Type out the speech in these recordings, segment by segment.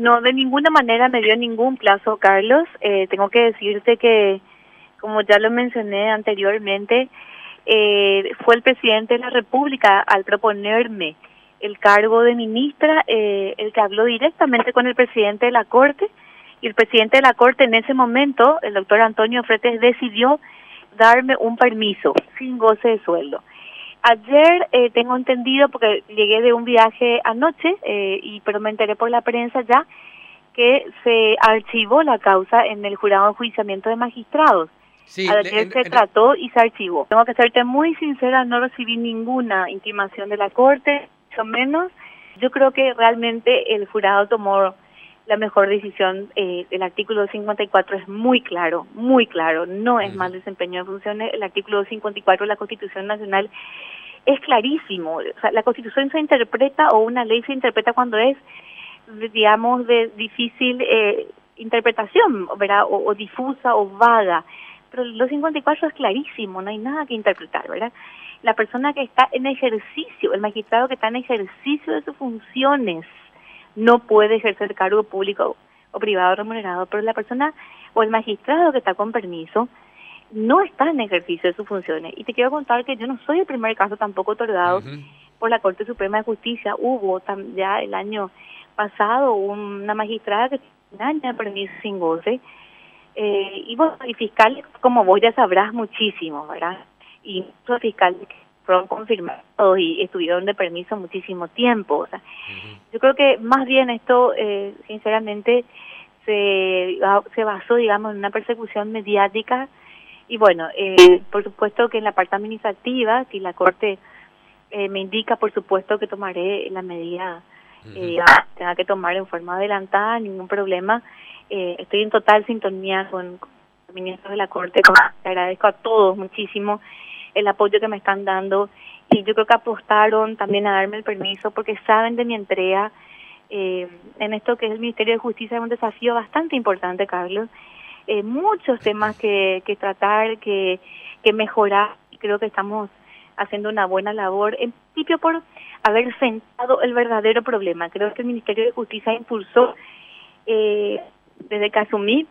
No, de ninguna manera me dio ningún plazo, Carlos. Eh, tengo que decirte que, como ya lo mencioné anteriormente, eh, fue el presidente de la República al proponerme el cargo de ministra, eh, el que habló directamente con el presidente de la Corte, y el presidente de la Corte en ese momento, el doctor Antonio Fretes, decidió darme un permiso sin goce de sueldo. Ayer eh, tengo entendido, porque llegué de un viaje anoche, eh, y pero me enteré por la prensa ya, que se archivó la causa en el jurado de enjuiciamiento de magistrados. Sí, Ayer se trató y se archivó. Tengo que serte muy sincera, no recibí ninguna intimación de la Corte, mucho menos. Yo creo que realmente el jurado tomó la mejor decisión. Eh, el artículo 54 es muy claro, muy claro, no es mal desempeño de funciones. El artículo 54 de la Constitución Nacional es clarísimo. O sea, la Constitución se interpreta o una ley se interpreta cuando es, digamos, de difícil eh, interpretación, ¿verdad? O, o, difusa o vaga. Pero el 54 es clarísimo, no hay nada que interpretar, ¿verdad? La persona que está en ejercicio, el magistrado que está en ejercicio de sus funciones, no puede ejercer cargo público o privado remunerado, pero la persona o el magistrado que está con permiso no está en ejercicio de sus funciones. Y te quiero contar que yo no soy el primer caso tampoco otorgado por la Corte Suprema de Justicia. Hubo ya el año pasado una magistrada que tenía permiso sin goce. Eh, y bueno, y fiscales, como vos ya sabrás muchísimo, ¿verdad? Y fiscales fueron confirmados y estuvieron de permiso muchísimo tiempo. O sea, Yo creo que más bien esto, eh, sinceramente, se, se basó, digamos, en una persecución mediática y bueno, eh, por supuesto que en la parte administrativa, si la Corte eh, me indica, por supuesto que tomaré la medida eh, tenga que tomar en forma adelantada, ningún problema. Eh, estoy en total sintonía con, con los ministros de la Corte, le agradezco a todos muchísimo el apoyo que me están dando y yo creo que apostaron también a darme el permiso porque saben de mi entrega eh, en esto que es el Ministerio de Justicia es un desafío bastante importante, Carlos. Eh, muchos temas que, que tratar, que, que mejorar creo que estamos haciendo una buena labor, en principio por haber sentado el verdadero problema. Creo que el Ministerio de Justicia impulsó eh, desde que asumí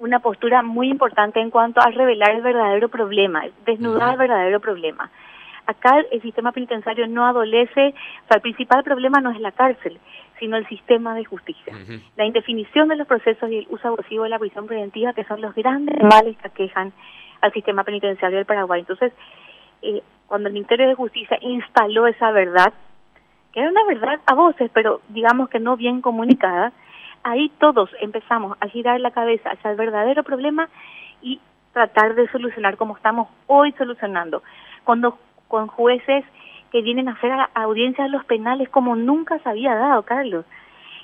una postura muy importante en cuanto a revelar el verdadero problema, desnudar el verdadero problema. Acá el sistema penitenciario no adolece, o sea, el principal problema no es la cárcel, sino el sistema de justicia. La indefinición de los procesos y el uso abusivo de la prisión preventiva, que son los grandes males que aquejan al sistema penitenciario del Paraguay. Entonces, eh, cuando el Ministerio de Justicia instaló esa verdad, que era una verdad a voces, pero digamos que no bien comunicada, ahí todos empezamos a girar la cabeza hacia el verdadero problema y tratar de solucionar como estamos hoy solucionando, cuando con jueces que vienen a hacer a audiencias a los penales como nunca se había dado, Carlos.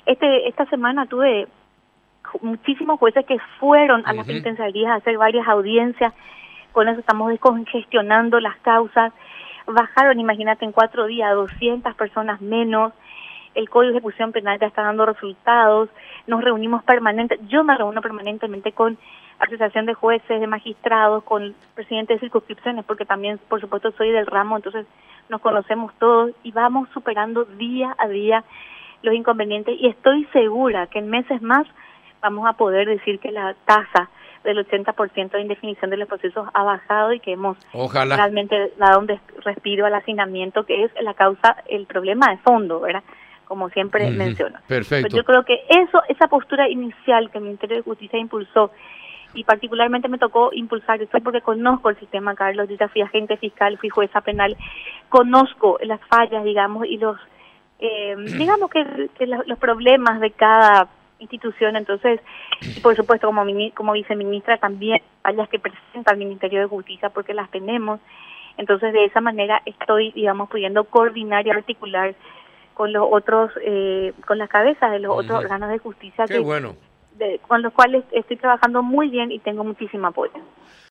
Este esta semana tuve muchísimos jueces que fueron a las penitenciarías a hacer varias audiencias, con eso estamos descongestionando las causas, bajaron, imagínate, en cuatro días 200 personas menos, el Código de Ejecución Penal ya está dando resultados, nos reunimos permanentemente, yo me reúno permanentemente con asociación de jueces, de magistrados, con presidentes de circunscripciones, porque también, por supuesto, soy del ramo, entonces nos conocemos todos y vamos superando día a día los inconvenientes y estoy segura que en meses más vamos a poder decir que la tasa del 80% de indefinición de los procesos ha bajado y que hemos realmente dado un respiro al hacinamiento, que es la causa, el problema de fondo, ¿verdad? Como siempre menciono. Perfecto. yo creo que eso, esa postura inicial que el Ministerio de Justicia impulsó y particularmente me tocó impulsar eso porque conozco el sistema, Carlos, yo ya fui agente fiscal, fui jueza penal, conozco las fallas, digamos, y los, eh, digamos que, los problemas de cada institución, entonces, y por supuesto como, como viceministra también fallas que presenta el Ministerio de Justicia porque las tenemos, entonces de esa manera estoy, digamos, pudiendo coordinar y articular con los otros, eh, con las cabezas de los otros órganos de justicia Qué bueno con los cuales estoy trabajando muy bien y tengo muchísimo apoyo.